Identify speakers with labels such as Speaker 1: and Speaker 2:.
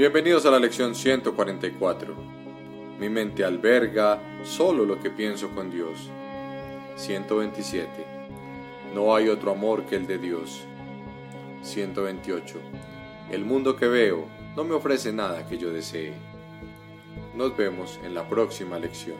Speaker 1: Bienvenidos a la lección 144. Mi mente alberga solo lo que pienso con Dios. 127. No hay otro amor que el de Dios. 128. El mundo que veo no me ofrece nada que yo desee. Nos vemos en la próxima lección.